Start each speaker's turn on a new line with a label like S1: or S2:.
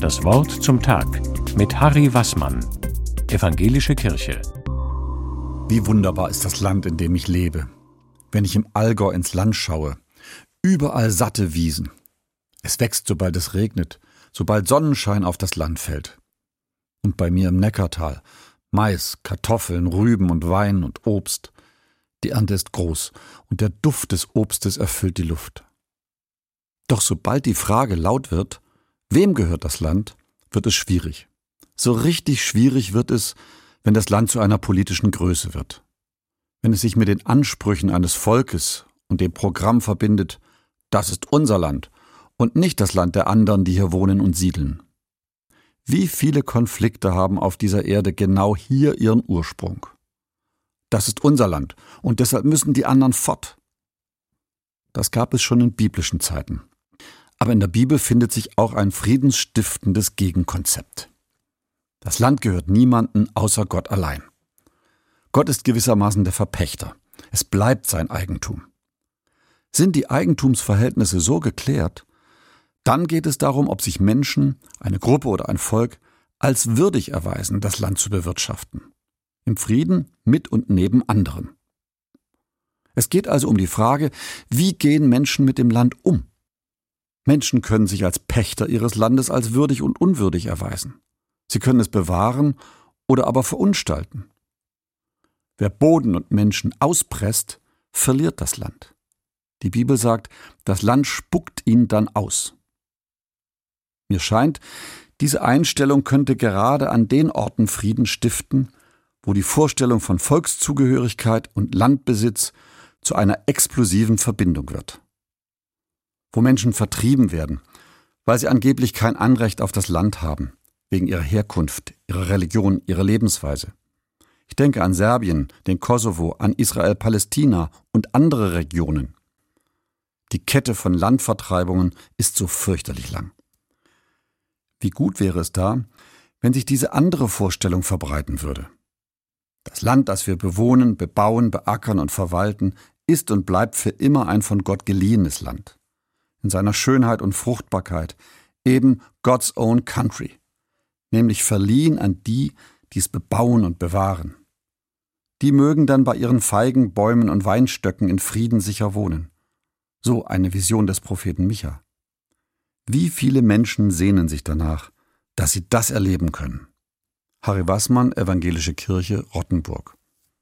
S1: Das Wort zum Tag mit Harry Wassmann, Evangelische Kirche.
S2: Wie wunderbar ist das Land, in dem ich lebe. Wenn ich im Allgäu ins Land schaue, überall satte Wiesen. Es wächst, sobald es regnet, sobald Sonnenschein auf das Land fällt. Und bei mir im Neckartal Mais, Kartoffeln, Rüben und Wein und Obst. Die Ernte ist groß und der Duft des Obstes erfüllt die Luft. Doch sobald die Frage laut wird, wem gehört das Land, wird es schwierig. So richtig schwierig wird es, wenn das Land zu einer politischen Größe wird. Wenn es sich mit den Ansprüchen eines Volkes und dem Programm verbindet, das ist unser Land und nicht das Land der anderen, die hier wohnen und siedeln. Wie viele Konflikte haben auf dieser Erde genau hier ihren Ursprung? Das ist unser Land und deshalb müssen die anderen fort. Das gab es schon in biblischen Zeiten. Aber in der Bibel findet sich auch ein friedensstiftendes Gegenkonzept. Das Land gehört niemanden außer Gott allein. Gott ist gewissermaßen der Verpächter. Es bleibt sein Eigentum. Sind die Eigentumsverhältnisse so geklärt, dann geht es darum, ob sich Menschen, eine Gruppe oder ein Volk als würdig erweisen, das Land zu bewirtschaften. Im Frieden mit und neben anderen. Es geht also um die Frage, wie gehen Menschen mit dem Land um? Menschen können sich als Pächter ihres Landes als würdig und unwürdig erweisen. Sie können es bewahren oder aber verunstalten. Wer Boden und Menschen auspresst, verliert das Land. Die Bibel sagt, das Land spuckt ihn dann aus. Mir scheint, diese Einstellung könnte gerade an den Orten Frieden stiften, wo die Vorstellung von Volkszugehörigkeit und Landbesitz zu einer explosiven Verbindung wird wo Menschen vertrieben werden, weil sie angeblich kein Anrecht auf das Land haben, wegen ihrer Herkunft, ihrer Religion, ihrer Lebensweise. Ich denke an Serbien, den Kosovo, an Israel, Palästina und andere Regionen. Die Kette von Landvertreibungen ist so fürchterlich lang. Wie gut wäre es da, wenn sich diese andere Vorstellung verbreiten würde. Das Land, das wir bewohnen, bebauen, beackern und verwalten, ist und bleibt für immer ein von Gott geliehenes Land in seiner Schönheit und Fruchtbarkeit, eben God's own country, nämlich verliehen an die, die es bebauen und bewahren. Die mögen dann bei ihren Feigen, Bäumen und Weinstöcken in Frieden sicher wohnen. So eine Vision des Propheten Micha. Wie viele Menschen sehnen sich danach, dass sie das erleben können. Harry Wassmann, Evangelische Kirche, Rottenburg.